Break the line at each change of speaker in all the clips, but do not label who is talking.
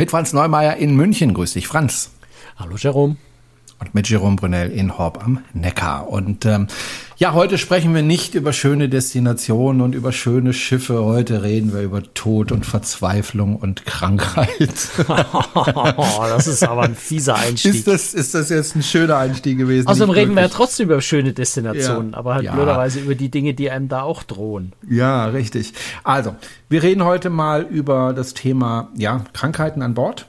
Mit Franz Neumeier in München. Grüß dich, Franz.
Hallo, Jerome
und mit Jerome Brunel in Horb am Neckar. Und ähm, ja, heute sprechen wir nicht über schöne Destinationen und über schöne Schiffe. Heute reden wir über Tod und Verzweiflung und Krankheit.
das ist aber ein fieser Einstieg.
Ist das, ist das jetzt ein schöner Einstieg gewesen?
Außerdem reden wir ja trotzdem über schöne Destinationen, ja, aber halt ja. blöderweise über die Dinge, die einem da auch drohen.
Ja, richtig. Also, wir reden heute mal über das Thema ja, Krankheiten an Bord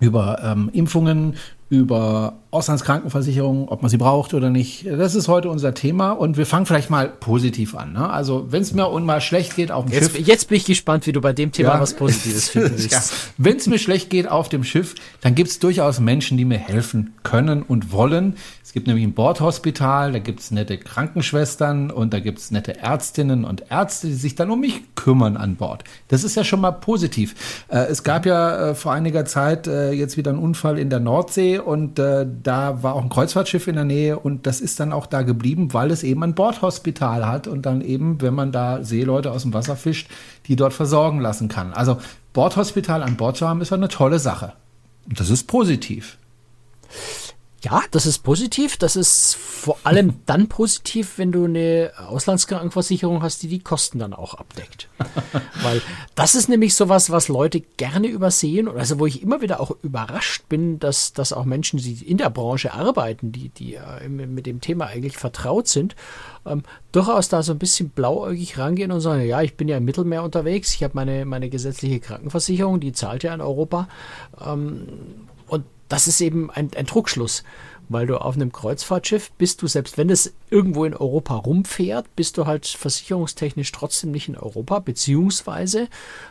über ähm, Impfungen, über Auslandskrankenversicherung, ob man sie braucht oder nicht. Das ist heute unser Thema und wir fangen vielleicht mal positiv an. Ne? Also wenn es mir mal schlecht geht auf dem
jetzt,
Schiff.
Jetzt bin ich gespannt, wie du bei dem Thema ja. was Positives finden willst. ja.
Wenn es mir schlecht geht auf dem Schiff, dann gibt es durchaus Menschen, die mir helfen können und wollen. Es gibt nämlich ein Bordhospital, da gibt es nette Krankenschwestern und da gibt es nette Ärztinnen und Ärzte, die sich dann um mich kümmern an Bord. Das ist ja schon mal positiv. Äh, es gab ja äh, vor einiger Zeit äh, jetzt wieder einen Unfall in der Nordsee und äh, da war auch ein Kreuzfahrtschiff in der Nähe und das ist dann auch da geblieben, weil es eben ein Bordhospital hat und dann eben, wenn man da Seeleute aus dem Wasser fischt, die dort versorgen lassen kann. Also Bordhospital an Bord zu haben, ist eine tolle Sache. Und das ist positiv.
Ja, das ist positiv. Das ist vor allem dann positiv, wenn du eine Auslandskrankenversicherung hast, die die Kosten dann auch abdeckt. Weil das ist nämlich sowas, was Leute gerne übersehen. Also wo ich immer wieder auch überrascht bin, dass, dass auch Menschen, die in der Branche arbeiten, die, die äh, mit dem Thema eigentlich vertraut sind, ähm, durchaus da so ein bisschen blauäugig rangehen und sagen, ja, ich bin ja im Mittelmeer unterwegs, ich habe meine, meine gesetzliche Krankenversicherung, die zahlt ja in Europa. Ähm, und das ist eben ein, ein Druckschluss, weil du auf einem Kreuzfahrtschiff bist du, selbst wenn es irgendwo in Europa rumfährt, bist du halt versicherungstechnisch trotzdem nicht in Europa, beziehungsweise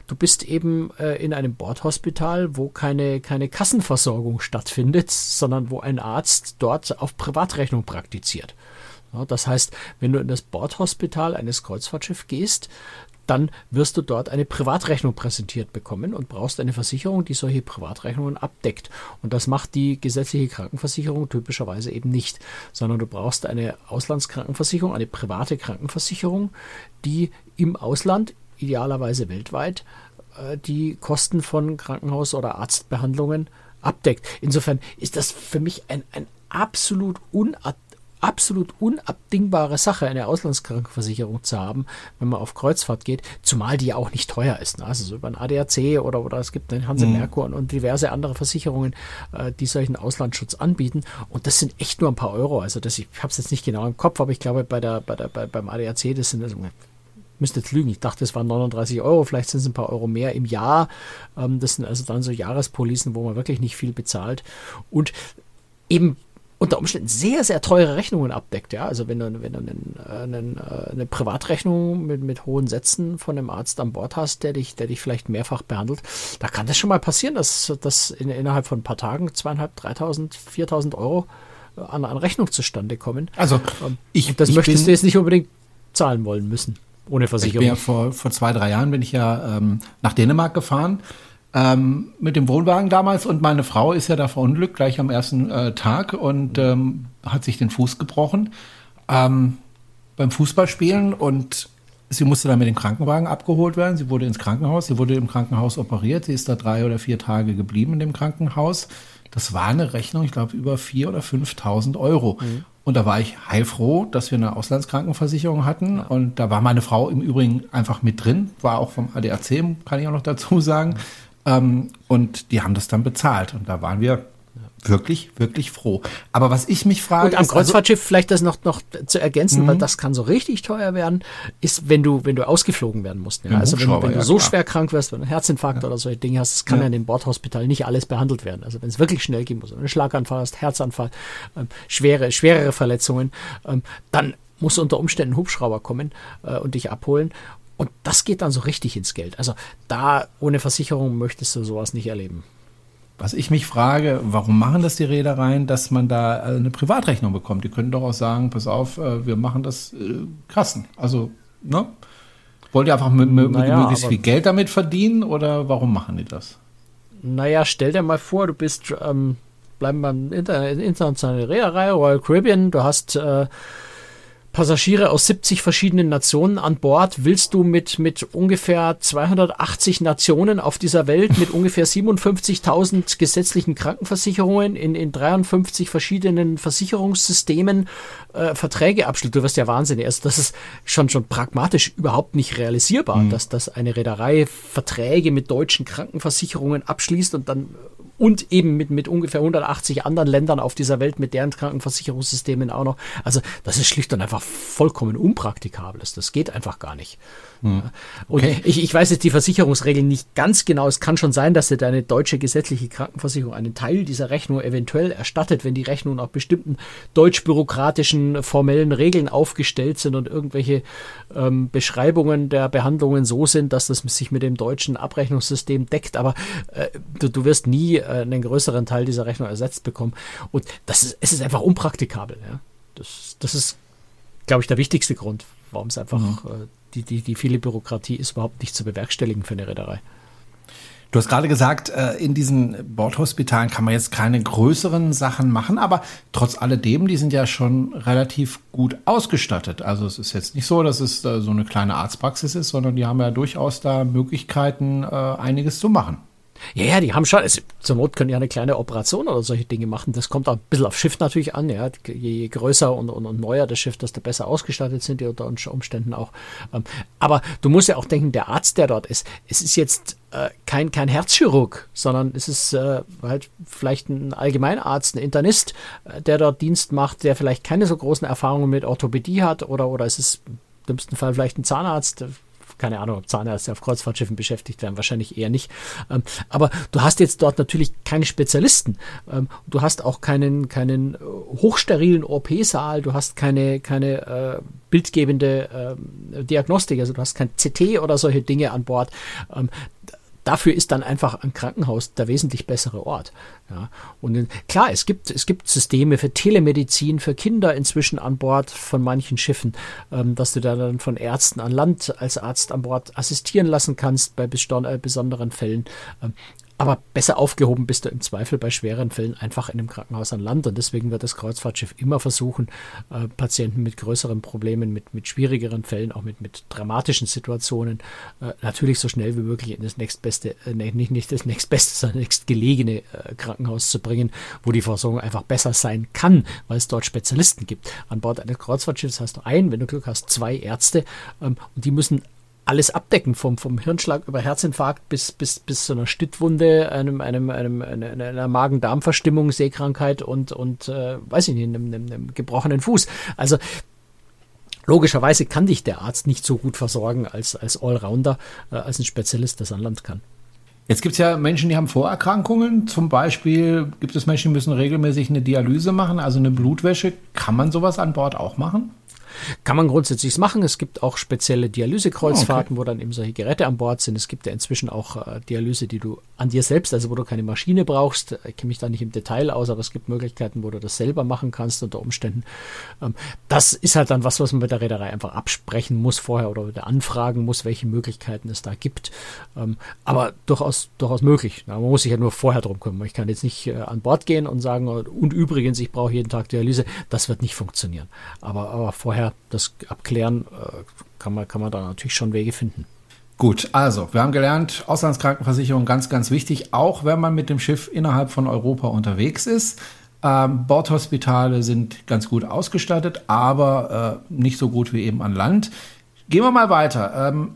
du bist eben äh, in einem Bordhospital, wo keine, keine Kassenversorgung stattfindet, sondern wo ein Arzt dort auf Privatrechnung praktiziert. Ja, das heißt, wenn du in das Bordhospital eines Kreuzfahrtschiffs gehst, dann wirst du dort eine Privatrechnung präsentiert bekommen und brauchst eine Versicherung, die solche Privatrechnungen abdeckt. Und das macht die gesetzliche Krankenversicherung typischerweise eben nicht, sondern du brauchst eine Auslandskrankenversicherung, eine private Krankenversicherung, die im Ausland, idealerweise weltweit, äh, die Kosten von Krankenhaus- oder Arztbehandlungen abdeckt. Insofern ist das für mich ein, ein absolut unad absolut unabdingbare Sache, eine Auslandskrankenversicherung zu haben, wenn man auf Kreuzfahrt geht, zumal die ja auch nicht teuer ist. Ne? Also so über ein ADAC oder, oder es gibt den Hanse mhm. Merkur und, und, diverse andere Versicherungen, äh, die solchen Auslandsschutz anbieten. Und das sind echt nur ein paar Euro. Also das, ich habe es jetzt nicht genau im Kopf, aber ich glaube bei der, bei der, bei, beim ADAC, das sind also, müsste jetzt lügen. Ich dachte, es waren 39 Euro, vielleicht sind es ein paar Euro mehr im Jahr. Ähm, das sind also dann so Jahrespolisen, wo man wirklich nicht viel bezahlt. Und eben unter Umständen sehr, sehr teure Rechnungen abdeckt. Ja? Also wenn du, wenn du einen, einen, äh, eine Privatrechnung mit, mit hohen Sätzen von einem Arzt an Bord hast, der dich, der dich vielleicht mehrfach behandelt, da kann das schon mal passieren, dass, dass in, innerhalb von ein paar Tagen zweieinhalb, dreitausend, viertausend Euro äh, an, an Rechnung zustande kommen.
Also ähm, ich,
das ich möchtest du jetzt nicht unbedingt zahlen wollen müssen. Ohne Versicherung.
Ich bin ja vor, vor zwei, drei Jahren bin ich ja ähm, nach Dänemark gefahren ähm, mit dem Wohnwagen damals und meine Frau ist ja da verunglückt gleich am ersten äh, Tag und ähm, hat sich den Fuß gebrochen ähm, beim Fußballspielen und sie musste dann mit dem Krankenwagen abgeholt werden. Sie wurde ins Krankenhaus, sie wurde im Krankenhaus operiert. Sie ist da drei oder vier Tage geblieben in dem Krankenhaus. Das war eine Rechnung, ich glaube, über vier oder 5.000 Euro. Mhm. Und da war ich heilfroh, dass wir eine Auslandskrankenversicherung hatten. Ja. Und da war meine Frau im Übrigen einfach mit drin, war auch vom ADAC, kann ich auch noch dazu sagen. Mhm. Ähm, und die haben das dann bezahlt. Und da waren wir wirklich, wirklich froh. Aber was ich mich frage.
Und am also Kreuzfahrtschiff also, vielleicht das noch, noch zu ergänzen, weil mhm. das kann so richtig teuer werden, ist, wenn du, wenn du ausgeflogen werden musst. Ja? Also wenn, wenn du ja, so klar. schwer krank wirst, wenn du einen Herzinfarkt ja. oder solche Dinge hast, das kann ja. in dem Bordhospital nicht alles behandelt werden. Also wenn es wirklich schnell gehen muss, einen Schlaganfall hast, Herzanfall, ähm, schwere, schwerere Verletzungen, ähm, dann muss unter Umständen ein Hubschrauber kommen äh, und dich abholen. Und das geht dann so richtig ins Geld. Also da ohne Versicherung möchtest du sowas nicht erleben.
Was ich mich frage, warum machen das die Reedereien, dass man da äh, eine Privatrechnung bekommt? Die können doch auch sagen, pass auf, äh, wir machen das äh, Kassen. Also, ne? Wollt ihr einfach mit, mit naja, möglichst viel Geld damit verdienen oder warum machen die das?
Naja, stell dir mal vor, du bist, ähm, bleiben beim Inter internationalen Reederei, Royal Caribbean, du hast äh, Passagiere aus 70 verschiedenen Nationen an Bord. Willst du mit, mit ungefähr 280 Nationen auf dieser Welt, mit ungefähr 57.000 gesetzlichen Krankenversicherungen in, in 53 verschiedenen Versicherungssystemen äh, Verträge abschließen? Du wirst ja wahnsinnig. Also das ist schon, schon pragmatisch überhaupt nicht realisierbar, mhm. dass, dass eine Reederei Verträge mit deutschen Krankenversicherungen abschließt und dann und eben mit, mit ungefähr 180 anderen Ländern auf dieser Welt mit deren Krankenversicherungssystemen auch noch. Also das ist schlicht und einfach vollkommen unpraktikabel. Das geht einfach gar nicht. Hm. Und okay. ich, ich weiß jetzt die Versicherungsregeln nicht ganz genau. Es kann schon sein, dass dir deine deutsche gesetzliche Krankenversicherung einen Teil dieser Rechnung eventuell erstattet, wenn die Rechnungen nach bestimmten deutsch-bürokratischen formellen Regeln aufgestellt sind und irgendwelche ähm, Beschreibungen der Behandlungen so sind, dass das sich mit dem deutschen Abrechnungssystem deckt. Aber äh, du, du, wirst nie einen größeren Teil dieser Rechnung ersetzt bekommen. Und das ist, es ist einfach unpraktikabel. Ja? Das, das ist, glaube ich, der wichtigste Grund, warum es einfach mhm. äh, die, die, die viele Bürokratie ist überhaupt nicht zu bewerkstelligen für eine Reederei.
Du hast gerade gesagt, äh, in diesen Bordhospitalen kann man jetzt keine größeren Sachen machen, aber trotz alledem, die sind ja schon relativ gut ausgestattet. Also es ist jetzt nicht so, dass es so eine kleine Arztpraxis ist, sondern die haben ja durchaus da Möglichkeiten, äh, einiges zu machen.
Ja, ja, die haben schon, es, zur Not können ja eine kleine Operation oder solche Dinge machen. Das kommt auch ein bisschen auf Schiff natürlich an. Ja. Je größer und, und, und neuer das Schiff, desto besser ausgestattet sind die unter Umständen auch. Ähm, aber du musst ja auch denken, der Arzt, der dort ist, es ist jetzt äh, kein, kein Herzchirurg, sondern es ist äh, halt vielleicht ein Allgemeinarzt, ein Internist, äh, der dort Dienst macht, der vielleicht keine so großen Erfahrungen mit Orthopädie hat oder, oder es ist im dümmsten Fall vielleicht ein Zahnarzt, keine Ahnung, ob Zahnärzte auf Kreuzfahrtschiffen beschäftigt werden, wahrscheinlich eher nicht. Ähm, aber du hast jetzt dort natürlich keine Spezialisten. Ähm, du hast auch keinen, keinen äh, hochsterilen OP-Saal, du hast keine, keine äh, bildgebende äh, Diagnostik, also du hast kein CT oder solche Dinge an Bord. Ähm, dafür ist dann einfach ein Krankenhaus der wesentlich bessere Ort. Ja, und klar, es gibt, es gibt Systeme für Telemedizin für Kinder inzwischen an Bord von manchen Schiffen, ähm, dass du da dann von Ärzten an Land als Arzt an Bord assistieren lassen kannst bei äh, besonderen Fällen. Ähm, aber besser aufgehoben bist du im Zweifel bei schweren Fällen einfach in einem Krankenhaus an Land. Und deswegen wird das Kreuzfahrtschiff immer versuchen, äh, Patienten mit größeren Problemen, mit, mit schwierigeren Fällen, auch mit, mit dramatischen Situationen, äh, natürlich so schnell wie möglich in das nächstbeste, äh, nicht, nicht das nächstbeste, sondern nächstgelegene äh, Krankenhaus zu bringen, wo die Versorgung einfach besser sein kann, weil es dort Spezialisten gibt. An Bord eines Kreuzfahrtschiffs hast du ein, wenn du Glück hast, zwei Ärzte ähm, und die müssen alles abdecken, vom, vom Hirnschlag über Herzinfarkt bis, bis, bis zu einer Stittwunde, einem, einem, einem, einer, Magen-Darm-Verstimmung, Sehkrankheit und, und äh, weiß ich nicht, einem, einem, einem gebrochenen Fuß. Also logischerweise kann dich der Arzt nicht so gut versorgen als, als Allrounder, äh, als ein Spezialist, das an Land kann.
Jetzt gibt es ja Menschen, die haben Vorerkrankungen. Zum Beispiel gibt es Menschen, die müssen regelmäßig eine Dialyse machen, also eine Blutwäsche. Kann man sowas an Bord auch machen?
Kann man grundsätzlich machen. Es gibt auch spezielle Dialysekreuzfahrten, oh, okay. wo dann eben solche Geräte an Bord sind. Es gibt ja inzwischen auch äh, Dialyse, die du an dir selbst, also wo du keine Maschine brauchst. Ich kenne mich da nicht im Detail aus, aber es gibt Möglichkeiten, wo du das selber machen kannst unter Umständen. Ähm, das ist halt dann was, was man mit der Reederei einfach absprechen muss vorher oder wieder anfragen muss, welche Möglichkeiten es da gibt. Ähm, aber durchaus, durchaus möglich. Na, man muss sich ja nur vorher drum kümmern. Ich kann jetzt nicht äh, an Bord gehen und sagen, und übrigens, ich brauche jeden Tag Dialyse. Das wird nicht funktionieren. Aber, aber vorher das abklären, äh, kann man, kann man da natürlich schon Wege finden.
Gut, also wir haben gelernt, Auslandskrankenversicherung ganz, ganz wichtig, auch wenn man mit dem Schiff innerhalb von Europa unterwegs ist. Ähm, Bordhospitale sind ganz gut ausgestattet, aber äh, nicht so gut wie eben an Land. Gehen wir mal weiter. Ähm,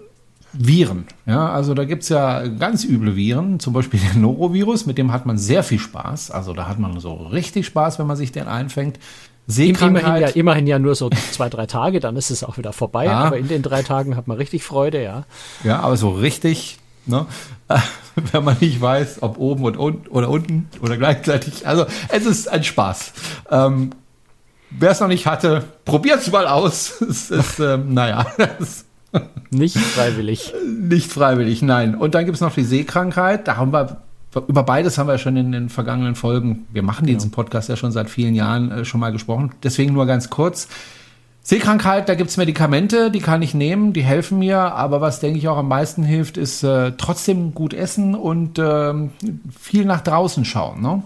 Viren. Ja, also da gibt es ja ganz üble Viren, zum Beispiel den Norovirus, mit dem hat man sehr viel Spaß. Also da hat man so richtig Spaß, wenn man sich den einfängt.
Seekrankheit. Immerhin ja, immerhin ja nur so zwei, drei Tage, dann ist es auch wieder vorbei. Ja. Aber in den drei Tagen hat man richtig Freude, ja.
Ja, aber so richtig, ne? wenn man nicht weiß, ob oben und unten oder unten oder gleichzeitig. Also es ist ein Spaß. Ähm, Wer es noch nicht hatte, probiert es mal aus. es ist, ähm, naja.
nicht freiwillig.
Nicht freiwillig, nein. Und dann gibt es noch die Seekrankheit. Da haben wir über beides haben wir schon in den vergangenen Folgen, wir machen diesen Podcast ja schon seit vielen Jahren äh, schon mal gesprochen. Deswegen nur ganz kurz. Sehkrankheit, da gibt's Medikamente, die kann ich nehmen, die helfen mir, aber was denke ich auch am meisten hilft, ist äh, trotzdem gut essen und äh, viel nach draußen schauen. Ne?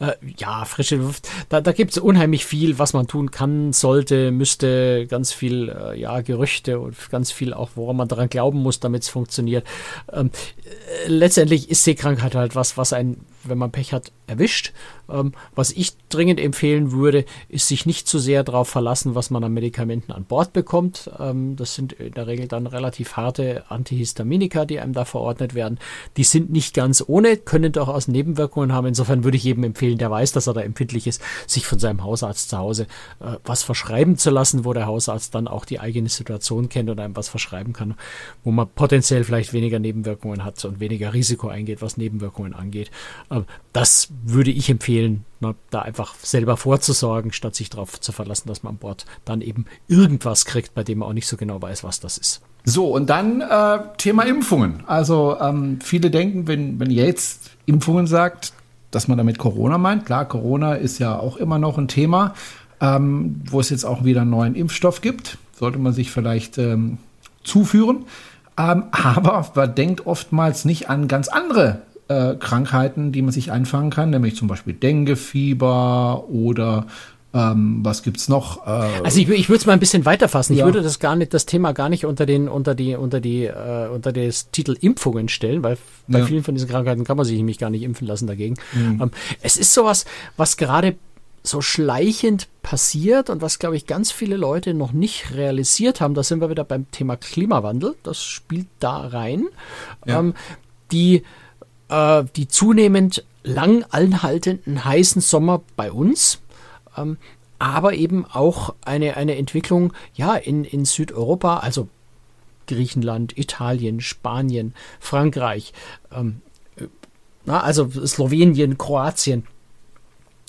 Äh, ja, frische Luft. Da, da gibt es unheimlich viel, was man tun kann, sollte, müsste, ganz viel, äh, ja, Gerüchte und ganz viel auch, woran man daran glauben muss, damit es funktioniert. Ähm, äh, letztendlich ist Seekrankheit halt was, was ein, wenn man Pech hat, erwischt. Ähm, was ich dringend empfehlen würde, ist sich nicht zu sehr darauf verlassen, was man an Medikamenten an Bord bekommt. Ähm, das sind in der Regel dann relativ harte Antihistaminika, die einem da verordnet werden. Die sind nicht ganz ohne, können durchaus Nebenwirkungen haben. Insofern würde ich jedem empfehlen, der weiß, dass er da empfindlich ist, sich von seinem Hausarzt zu Hause äh, was verschreiben zu lassen, wo der Hausarzt dann auch die eigene Situation kennt und einem was verschreiben kann, wo man potenziell vielleicht weniger Nebenwirkungen hat und weniger Risiko eingeht, was Nebenwirkungen angeht. Äh, das würde ich empfehlen, na, da einfach selber vorzusorgen, statt sich darauf zu verlassen, dass man an Bord dann eben irgendwas kriegt, bei dem man auch nicht so genau weiß, was das ist.
So, und dann äh, Thema Impfungen. Also ähm, viele denken, wenn, wenn ihr jetzt Impfungen sagt, dass man damit Corona meint. Klar, Corona ist ja auch immer noch ein Thema, ähm, wo es jetzt auch wieder einen neuen Impfstoff gibt. Sollte man sich vielleicht ähm, zuführen. Ähm, aber man denkt oftmals nicht an ganz andere äh, Krankheiten, die man sich einfangen kann, nämlich zum Beispiel Denguefieber oder ähm, was gibt's noch? Äh,
also ich, ich würde es mal ein bisschen weiterfassen. Ja. Ich würde das gar nicht, das Thema gar nicht unter den, unter die, unter die, äh, unter das Titel Impfungen stellen, weil bei ja. vielen von diesen Krankheiten kann man sich nämlich gar nicht impfen lassen dagegen. Mhm. Ähm, es ist sowas, was gerade so schleichend passiert und was, glaube ich, ganz viele Leute noch nicht realisiert haben. Da sind wir wieder beim Thema Klimawandel. Das spielt da rein. Ja. Ähm, die äh, die zunehmend lang anhaltenden heißen Sommer bei uns, ähm, aber eben auch eine, eine Entwicklung ja, in, in Südeuropa, also Griechenland, Italien, Spanien, Frankreich, ähm, na, also Slowenien, Kroatien.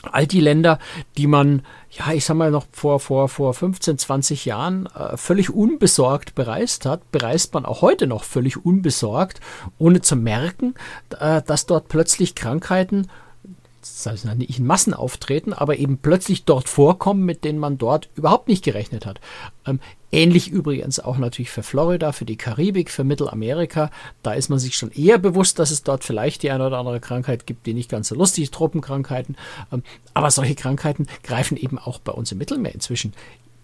All die Länder, die man, ja, ich sag mal, noch vor, vor, vor 15, 20 Jahren äh, völlig unbesorgt bereist hat, bereist man auch heute noch völlig unbesorgt, ohne zu merken, äh, dass dort plötzlich Krankheiten das heißt nicht in Massen auftreten, aber eben plötzlich dort vorkommen, mit denen man dort überhaupt nicht gerechnet hat. Ähm, ähnlich übrigens auch natürlich für Florida, für die Karibik, für Mittelamerika. Da ist man sich schon eher bewusst, dass es dort vielleicht die eine oder andere Krankheit gibt, die nicht ganz so lustig ist, Tropenkrankheiten. Ähm, aber solche Krankheiten greifen eben auch bei uns im Mittelmeer inzwischen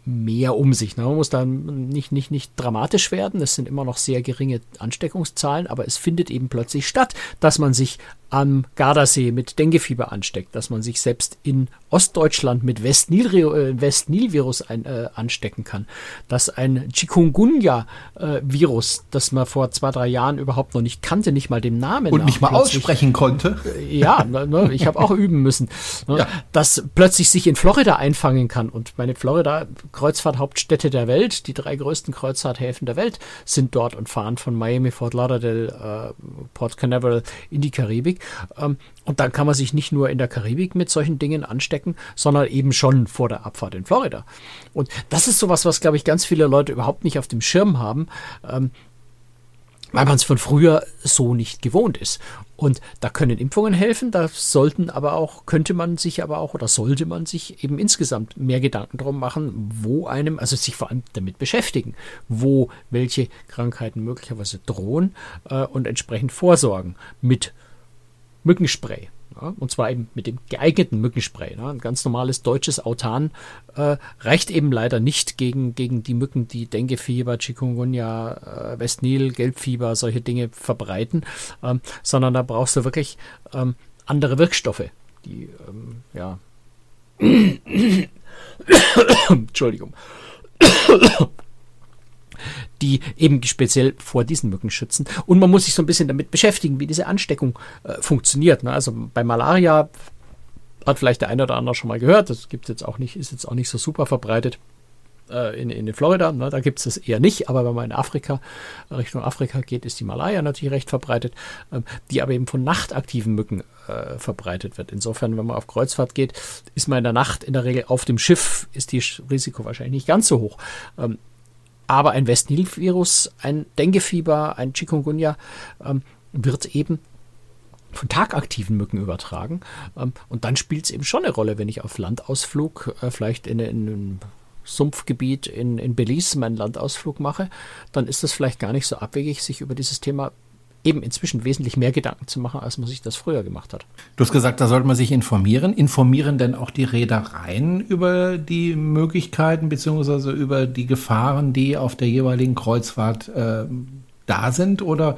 mehr um sich. Ne? Man muss da nicht, nicht, nicht dramatisch werden. Es sind immer noch sehr geringe Ansteckungszahlen, aber es findet eben plötzlich statt, dass man sich am Gardasee mit Denguefieber ansteckt, dass man sich selbst in Ostdeutschland mit Westnil-Virus äh, äh, anstecken kann, dass ein Chikungunya-Virus, äh, das man vor zwei, drei Jahren überhaupt noch nicht kannte, nicht mal dem Namen
und nicht mal aussprechen konnte.
Äh, ja, ne, ne, ich habe auch üben müssen, ne, ja. dass plötzlich sich in Florida einfangen kann. Und meine Florida, Kreuzfahrthauptstädte der Welt, die drei größten Kreuzfahrthäfen der Welt, sind dort und fahren von Miami, Fort Lauderdale, äh, Port Canaveral in die Karibik. Karibik. Ähm, und dann kann man sich nicht nur in der Karibik mit solchen Dingen anstecken, sondern eben schon vor der Abfahrt in Florida. Und das ist sowas, was, glaube ich, ganz viele Leute überhaupt nicht auf dem Schirm haben. Ähm, weil man es von früher so nicht gewohnt ist. Und da können Impfungen helfen, da sollten aber auch, könnte man sich aber auch oder sollte man sich eben insgesamt mehr Gedanken darum machen, wo einem, also sich vor allem damit beschäftigen, wo welche Krankheiten möglicherweise drohen äh, und entsprechend vorsorgen mit Mückenspray. Ja, und zwar eben mit dem geeigneten Mückenspray. Ne? Ein ganz normales deutsches Autan äh, reicht eben leider nicht gegen, gegen die Mücken, die Denguefieber, Chikungunya, äh, Westnil, Gelbfieber, solche Dinge verbreiten, ähm, sondern da brauchst du wirklich ähm, andere Wirkstoffe, die ähm, ja Entschuldigung die eben speziell vor diesen Mücken schützen. Und man muss sich so ein bisschen damit beschäftigen, wie diese Ansteckung äh, funktioniert. Ne? Also bei Malaria hat vielleicht der eine oder andere schon mal gehört, das gibt jetzt auch nicht, ist jetzt auch nicht so super verbreitet äh, in, in Florida, ne, da gibt es das eher nicht, aber wenn man in Afrika, Richtung Afrika geht, ist die Malaria natürlich recht verbreitet, äh, die aber eben von nachtaktiven Mücken äh, verbreitet wird. Insofern, wenn man auf Kreuzfahrt geht, ist man in der Nacht in der Regel auf dem Schiff, ist die Risiko wahrscheinlich nicht ganz so hoch. Ähm, aber ein West-Nil-Virus, ein Denguefieber, ein Chikungunya ähm, wird eben von tagaktiven Mücken übertragen. Ähm, und dann spielt es eben schon eine Rolle, wenn ich auf Landausflug äh, vielleicht in, in einem Sumpfgebiet in, in Belize meinen Landausflug mache, dann ist das vielleicht gar nicht so abwegig, sich über dieses Thema eben inzwischen wesentlich mehr Gedanken zu machen, als man sich das früher gemacht hat.
Du hast gesagt, da sollte man sich informieren. Informieren denn auch die Reedereien über die Möglichkeiten beziehungsweise über die Gefahren, die auf der jeweiligen Kreuzfahrt äh, da sind? Oder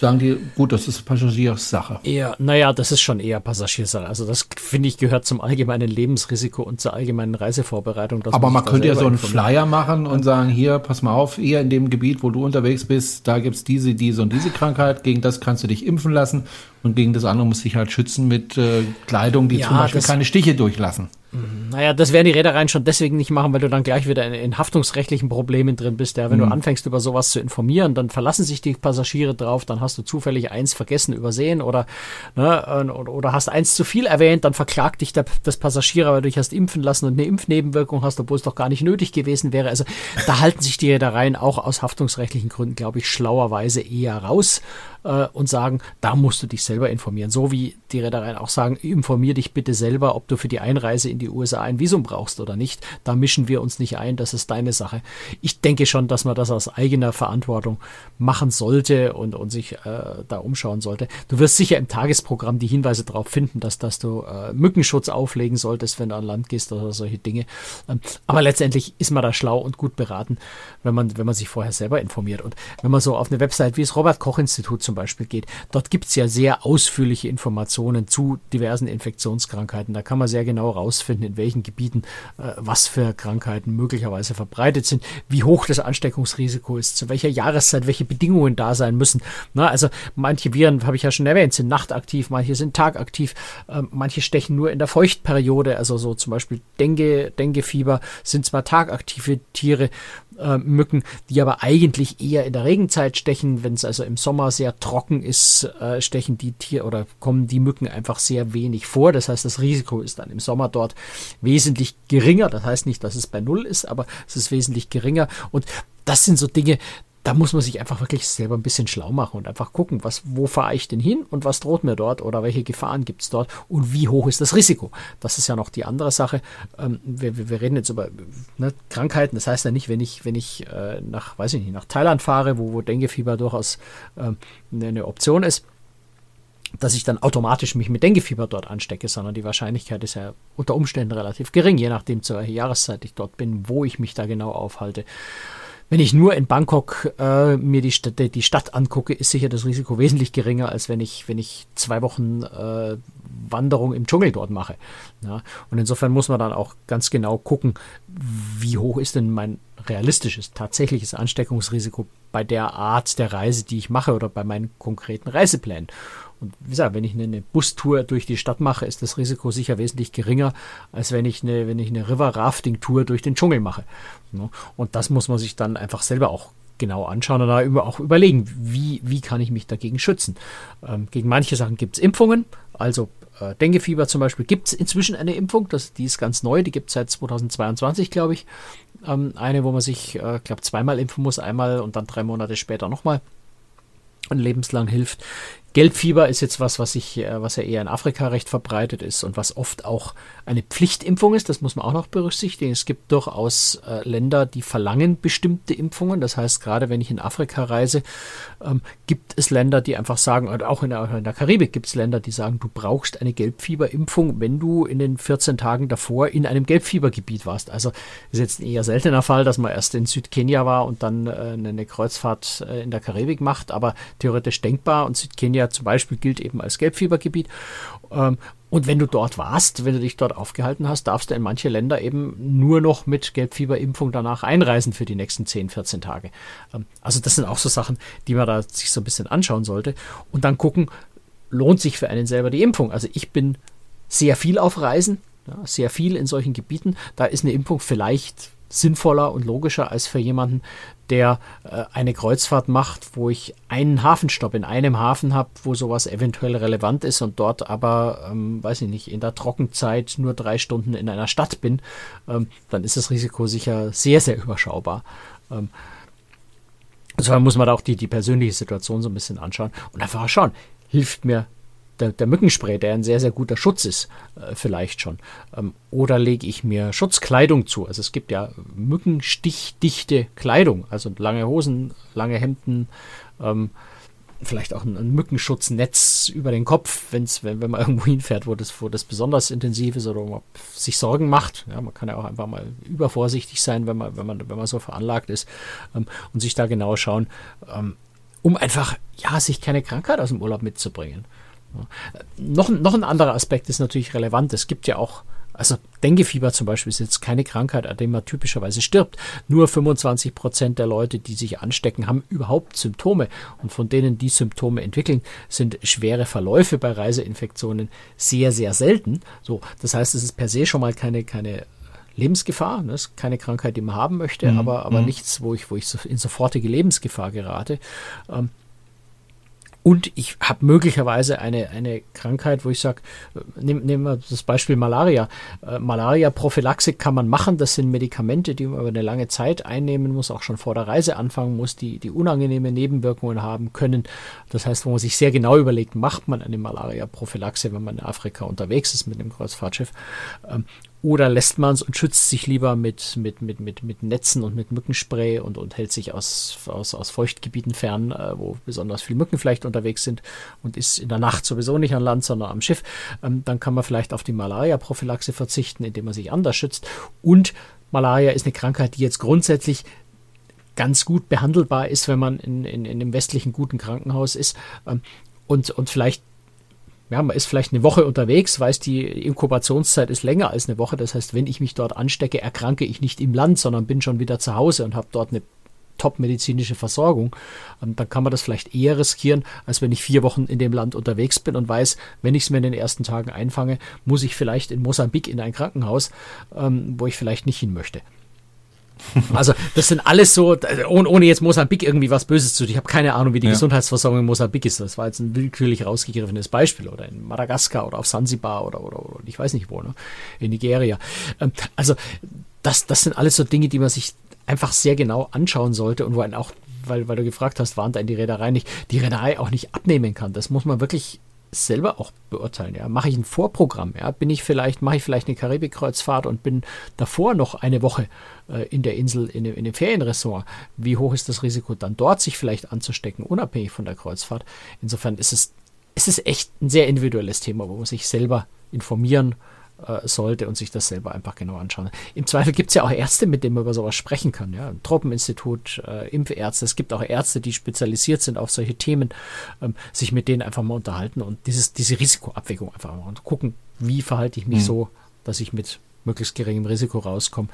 sagen die, gut, das ist Passagiersache.
Eher, naja, das ist schon eher Passagiersache. Also das, finde ich, gehört zum allgemeinen Lebensrisiko und zur allgemeinen Reisevorbereitung.
Aber man könnte ja so einen Flyer machen und sagen, hier, pass mal auf, hier in dem Gebiet, wo du unterwegs bist, da gibt's diese, diese und diese Krankheit, gegen das kannst du dich impfen lassen und gegen das andere musst du dich halt schützen mit äh, Kleidung, die ja, zum Beispiel keine Stiche durchlassen.
Naja, das werden die Reedereien schon deswegen nicht machen, weil du dann gleich wieder in, in haftungsrechtlichen Problemen drin bist. Ja, wenn mhm. du anfängst, über sowas zu informieren, dann verlassen sich die Passagiere drauf, dann hast du zufällig eins vergessen, übersehen oder, ne, oder hast eins zu viel erwähnt, dann verklagt dich der, das Passagier, weil du dich hast impfen lassen und eine Impfnebenwirkung hast, obwohl es doch gar nicht nötig gewesen wäre. Also da halten sich die Reedereien auch aus haftungsrechtlichen Gründen, glaube ich, schlauerweise eher raus äh, und sagen, da musst du dich selber informieren. So wie die Reedereien auch sagen, informier dich bitte selber, ob du für die Einreise in die USA ein Visum brauchst oder nicht. Da mischen wir uns nicht ein, das ist deine Sache. Ich denke schon, dass man das aus eigener Verantwortung machen sollte und, und sich äh, da umschauen sollte. Du wirst sicher im Tagesprogramm die Hinweise darauf finden, dass, dass du äh, Mückenschutz auflegen solltest, wenn du an Land gehst oder solche Dinge. Ähm, aber letztendlich ist man da schlau und gut beraten, wenn man, wenn man sich vorher selber informiert. Und wenn man so auf eine Website wie das Robert Koch Institut zum Beispiel geht, dort gibt es ja sehr ausführliche Informationen zu diversen Infektionskrankheiten. Da kann man sehr genau rausfinden, in welchen Gebieten äh, was für Krankheiten möglicherweise verbreitet sind, wie hoch das Ansteckungsrisiko ist, zu welcher Jahreszeit welche Bedingungen da sein müssen. Na, also manche Viren, habe ich ja schon erwähnt, sind nachtaktiv, manche sind tagaktiv, äh, manche stechen nur in der Feuchtperiode, also so zum Beispiel Dengue, Denguefieber sind zwar tagaktive Tiere, äh, Mücken, die aber eigentlich eher in der Regenzeit stechen. Wenn es also im Sommer sehr trocken ist, äh, stechen die Tiere oder kommen die Mücken einfach sehr wenig vor. Das heißt, das Risiko ist dann im Sommer dort wesentlich geringer. Das heißt nicht, dass es bei Null ist, aber es ist wesentlich geringer. Und das sind so Dinge, da muss man sich einfach wirklich selber ein bisschen schlau machen und einfach gucken, was, wo fahre ich denn hin und was droht mir dort oder welche Gefahren gibt es dort und wie hoch ist das Risiko. Das ist ja noch die andere Sache. Ähm, wir, wir, reden jetzt über ne, Krankheiten. Das heißt ja nicht, wenn ich, wenn ich äh, nach, weiß ich nicht, nach Thailand fahre, wo, wo Denguefieber durchaus ähm, eine Option ist, dass ich dann automatisch mich mit Denguefieber dort anstecke, sondern die Wahrscheinlichkeit ist ja unter Umständen relativ gering, je nachdem zu welcher Jahreszeit ich dort bin, wo ich mich da genau aufhalte. Wenn ich nur in Bangkok äh, mir die Stadt, die Stadt angucke, ist sicher das Risiko wesentlich geringer, als wenn ich, wenn ich zwei Wochen äh, Wanderung im Dschungel dort mache. Ja, und insofern muss man dann auch ganz genau gucken, wie hoch ist denn mein realistisches, tatsächliches Ansteckungsrisiko bei der Art der Reise, die ich mache oder bei meinen konkreten Reiseplänen. Und wie gesagt, wenn ich eine Bustour durch die Stadt mache, ist das Risiko sicher wesentlich geringer, als wenn ich eine, wenn ich eine River Rafting Tour durch den Dschungel mache. Und das muss man sich dann einfach selber auch genau anschauen und da auch überlegen, wie, wie kann ich mich dagegen schützen. Ähm, gegen manche Sachen gibt es Impfungen, also äh, Denguefieber zum Beispiel gibt es inzwischen eine Impfung, das, die ist ganz neu, die gibt es seit 2022, glaube ich. Ähm, eine, wo man sich, äh, glaube zweimal impfen muss, einmal und dann drei Monate später nochmal und lebenslang hilft. Gelbfieber ist jetzt was, was ich, äh, was ja eher in Afrika recht verbreitet ist und was oft auch eine Pflichtimpfung ist. Das muss man auch noch berücksichtigen. Es gibt durchaus äh, Länder, die verlangen bestimmte Impfungen. Das heißt, gerade wenn ich in Afrika reise, ähm, gibt es Länder, die einfach sagen, und auch in der, in der Karibik gibt es Länder, die sagen, du brauchst eine Gelbfieberimpfung, wenn du in den 14 Tagen davor in einem Gelbfiebergebiet warst. Also ist jetzt ein eher seltener Fall, dass man erst in Südkenia war und dann äh, eine Kreuzfahrt in der Karibik macht, aber theoretisch denkbar und Südkenia zum Beispiel gilt eben als Gelbfiebergebiet. Ähm, und wenn du dort warst, wenn du dich dort aufgehalten hast, darfst du in manche Länder eben nur noch mit Gelbfieberimpfung danach einreisen für die nächsten 10, 14 Tage. Ähm, also das sind auch so Sachen, die man da sich so ein bisschen anschauen sollte und dann gucken, lohnt sich für einen selber die Impfung. Also ich bin sehr viel auf Reisen, sehr viel in solchen Gebieten. Da ist eine Impfung vielleicht sinnvoller und logischer als für jemanden, der äh, eine Kreuzfahrt macht, wo ich einen Hafenstopp in einem Hafen habe, wo sowas eventuell relevant ist und dort aber, ähm, weiß ich nicht, in der Trockenzeit nur drei Stunden in einer Stadt bin, ähm, dann ist das Risiko sicher sehr, sehr überschaubar. Ähm, also muss man da auch die, die persönliche Situation so ein bisschen anschauen und einfach schauen, hilft mir der, der Mückenspray, der ein sehr, sehr guter Schutz ist, äh, vielleicht schon. Ähm, oder lege ich mir Schutzkleidung zu? Also es gibt ja mückenstichdichte Kleidung, also lange Hosen, lange Hemden, ähm, vielleicht auch ein, ein Mückenschutznetz über den Kopf, wenn's, wenn, wenn man irgendwo hinfährt, wo das, wo das besonders intensiv ist oder wo man sich Sorgen macht. Ja, man kann ja auch einfach mal übervorsichtig sein, wenn man, wenn man, wenn man so veranlagt ist ähm, und sich da genau schauen, ähm, um einfach, ja, sich keine Krankheit aus dem Urlaub mitzubringen. Noch, noch ein anderer Aspekt ist natürlich relevant. Es gibt ja auch also Denguefieber zum Beispiel ist jetzt keine Krankheit, an der man typischerweise stirbt. Nur 25 Prozent der Leute, die sich anstecken, haben überhaupt Symptome. Und von denen, die Symptome entwickeln, sind schwere Verläufe bei Reiseinfektionen sehr, sehr selten. So, das heißt, es ist per se schon mal keine, keine Lebensgefahr. Das ist keine Krankheit, die man haben möchte, mhm. aber, aber mhm. nichts, wo ich, wo ich in sofortige Lebensgefahr gerate. Ähm, und ich habe möglicherweise eine, eine Krankheit, wo ich sage, äh, nehmen nehm wir das Beispiel Malaria. Äh, Malaria-Prophylaxe kann man machen. Das sind Medikamente, die man über eine lange Zeit einnehmen muss, auch schon vor der Reise anfangen muss, die, die unangenehme Nebenwirkungen haben können. Das heißt, wo man sich sehr genau überlegt, macht man eine Malaria-Prophylaxe, wenn man in Afrika unterwegs ist mit einem Kreuzfahrtschiff. Ähm, oder lässt man es und schützt sich lieber mit, mit, mit, mit, mit Netzen und mit Mückenspray und, und hält sich aus, aus, aus Feuchtgebieten fern, äh, wo besonders viele Mücken vielleicht unterwegs sind und ist in der Nacht sowieso nicht an Land, sondern am Schiff. Ähm, dann kann man vielleicht auf die Malaria-Prophylaxe verzichten, indem man sich anders schützt. Und Malaria ist eine Krankheit, die jetzt grundsätzlich ganz gut behandelbar ist, wenn man in, in, in einem westlichen guten Krankenhaus ist ähm, und, und vielleicht ja, man ist vielleicht eine Woche unterwegs, weiß, die Inkubationszeit ist länger als eine Woche. Das heißt, wenn ich mich dort anstecke, erkranke ich nicht im Land, sondern bin schon wieder zu Hause und habe dort eine top-medizinische Versorgung, ähm, dann kann man das vielleicht eher riskieren, als wenn ich vier Wochen in dem Land unterwegs bin und weiß, wenn ich es mir in den ersten Tagen einfange, muss ich vielleicht in Mosambik in ein Krankenhaus, ähm, wo ich vielleicht nicht hin möchte. Also das sind alles so, ohne, jetzt Mosambik irgendwie was Böses zu tun. Ich habe keine Ahnung, wie die ja. Gesundheitsversorgung in Mosambik ist. Das war jetzt ein willkürlich rausgegriffenes Beispiel. Oder in Madagaskar oder auf Sansibar oder, oder, oder ich weiß nicht wo, ne? in Nigeria. Ähm, also das, das sind alles so Dinge, die man sich einfach sehr genau anschauen sollte und wo einen auch, weil, weil du gefragt hast, warnt einen die Reederei nicht, die Reederei auch nicht abnehmen kann. Das muss man wirklich selber auch beurteilen. Ja, mache ich ein Vorprogramm? Ja, bin ich vielleicht mache ich vielleicht eine Karibikkreuzfahrt und bin davor noch eine Woche äh, in der Insel in, in dem Ferienressort? Wie hoch ist das Risiko, dann dort sich vielleicht anzustecken, unabhängig von der Kreuzfahrt? Insofern ist es ist echt ein sehr individuelles Thema, wo man sich selber informieren äh, sollte und sich das selber einfach genau anschauen. Im Zweifel gibt es ja auch Ärzte, mit denen man über sowas sprechen kann. Ja? Ein Tropeninstitut, äh, Impfärzte. Es gibt auch Ärzte, die spezialisiert sind auf solche Themen, ähm, sich mit denen einfach mal unterhalten und dieses, diese Risikoabwägung einfach mal und gucken, wie verhalte ich mich mhm. so, dass ich mit möglichst geringem Risiko rauskomme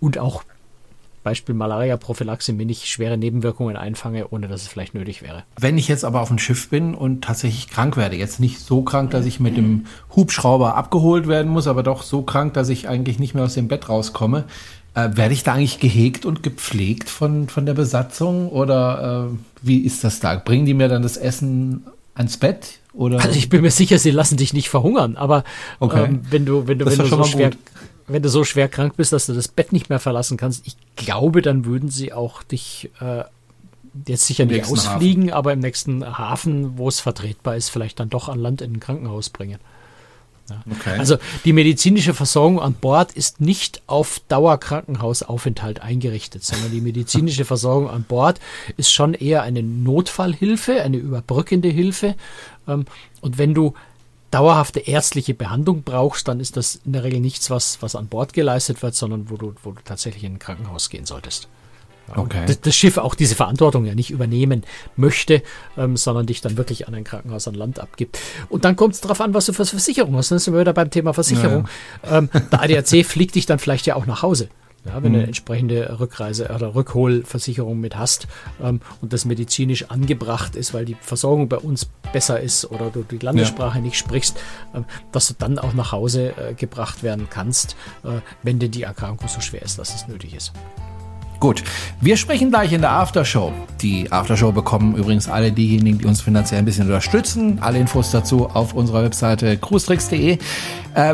und auch Beispiel Malaria-Prophylaxe mir nicht schwere Nebenwirkungen einfange, ohne dass es vielleicht nötig wäre.
Wenn ich jetzt aber auf dem Schiff bin und tatsächlich krank werde, jetzt nicht so krank, dass ich mit dem Hubschrauber abgeholt werden muss, aber doch so krank, dass ich eigentlich nicht mehr aus dem Bett rauskomme, äh, werde ich da eigentlich gehegt und gepflegt von, von der Besatzung oder äh, wie ist das da? Bringen die mir dann das Essen ans Bett? Oder?
Also ich bin mir sicher, sie lassen dich nicht verhungern, aber okay. ähm, wenn du, wenn du, wenn du so schwer, gut wenn du so schwer krank bist, dass du das Bett nicht mehr verlassen kannst, ich glaube, dann würden sie auch dich äh, jetzt sicher nicht ausfliegen, Hafen. aber im nächsten Hafen, wo es vertretbar ist, vielleicht dann doch an Land in ein Krankenhaus bringen. Ja. Okay. Also die medizinische Versorgung an Bord ist nicht auf Dauerkrankenhausaufenthalt eingerichtet, sondern die medizinische Versorgung an Bord ist schon eher eine Notfallhilfe, eine überbrückende Hilfe. Ähm, und wenn du dauerhafte ärztliche Behandlung brauchst, dann ist das in der Regel nichts, was, was an Bord geleistet wird, sondern wo du, wo du tatsächlich in ein Krankenhaus gehen solltest. Okay. Das, das, Schiff auch diese Verantwortung ja nicht übernehmen möchte, ähm, sondern dich dann wirklich an ein Krankenhaus an Land abgibt. Und dann kommt es darauf an, was du für Versicherung hast. Dann sind wir wieder beim Thema Versicherung. Ja. Ähm, der ADAC fliegt dich dann vielleicht ja auch nach Hause. Ja, wenn mhm. du eine entsprechende Rückreise oder Rückholversicherung mit hast ähm, und das medizinisch angebracht ist, weil die Versorgung bei uns besser ist oder du die Landessprache ja. nicht sprichst, ähm, dass du dann auch nach Hause äh, gebracht werden kannst, äh, wenn denn die Erkrankung so schwer ist, dass es nötig ist.
Gut, wir sprechen gleich in der Aftershow. Die Aftershow bekommen übrigens alle diejenigen, die uns finanziell ein bisschen unterstützen. Alle Infos dazu auf unserer Webseite cruestricks.de. Äh,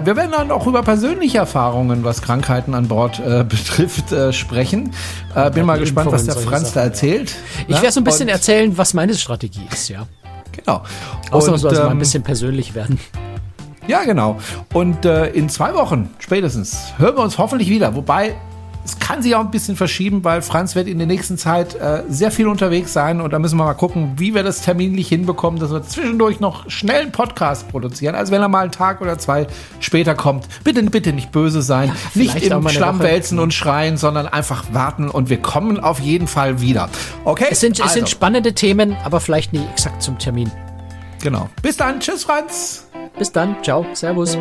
wir werden dann auch über persönliche Erfahrungen, was Krankheiten an Bord äh, betrifft, äh, sprechen. Äh, bin mal gespannt, was der Franz da erzählt.
Ich werde so ein bisschen Und erzählen, was meine Strategie ist, ja.
Genau.
Ausnahmsweise ähm, mal ein ähm, bisschen persönlich werden.
Ja, genau. Und äh, in zwei Wochen spätestens hören wir uns hoffentlich wieder. Wobei Es kann sich auch ein bisschen verschieben, weil Franz wird in der nächsten Zeit äh, sehr viel unterwegs sein und da müssen wir mal gucken, wie wir das terminlich hinbekommen, dass wir zwischendurch noch schnell einen Podcast produzieren. Also wenn er mal einen Tag oder zwei später kommt, bitte, bitte nicht böse sein, ja, nicht im Schlamm wälzen und schreien, sondern einfach warten und wir kommen auf jeden Fall wieder. Okay?
Es sind, also. es sind also. spannende Themen, aber vielleicht nicht exakt zum Termin.
Genau. Bis dann. Tschüss, Franz.
Bis dann. Ciao. Servus.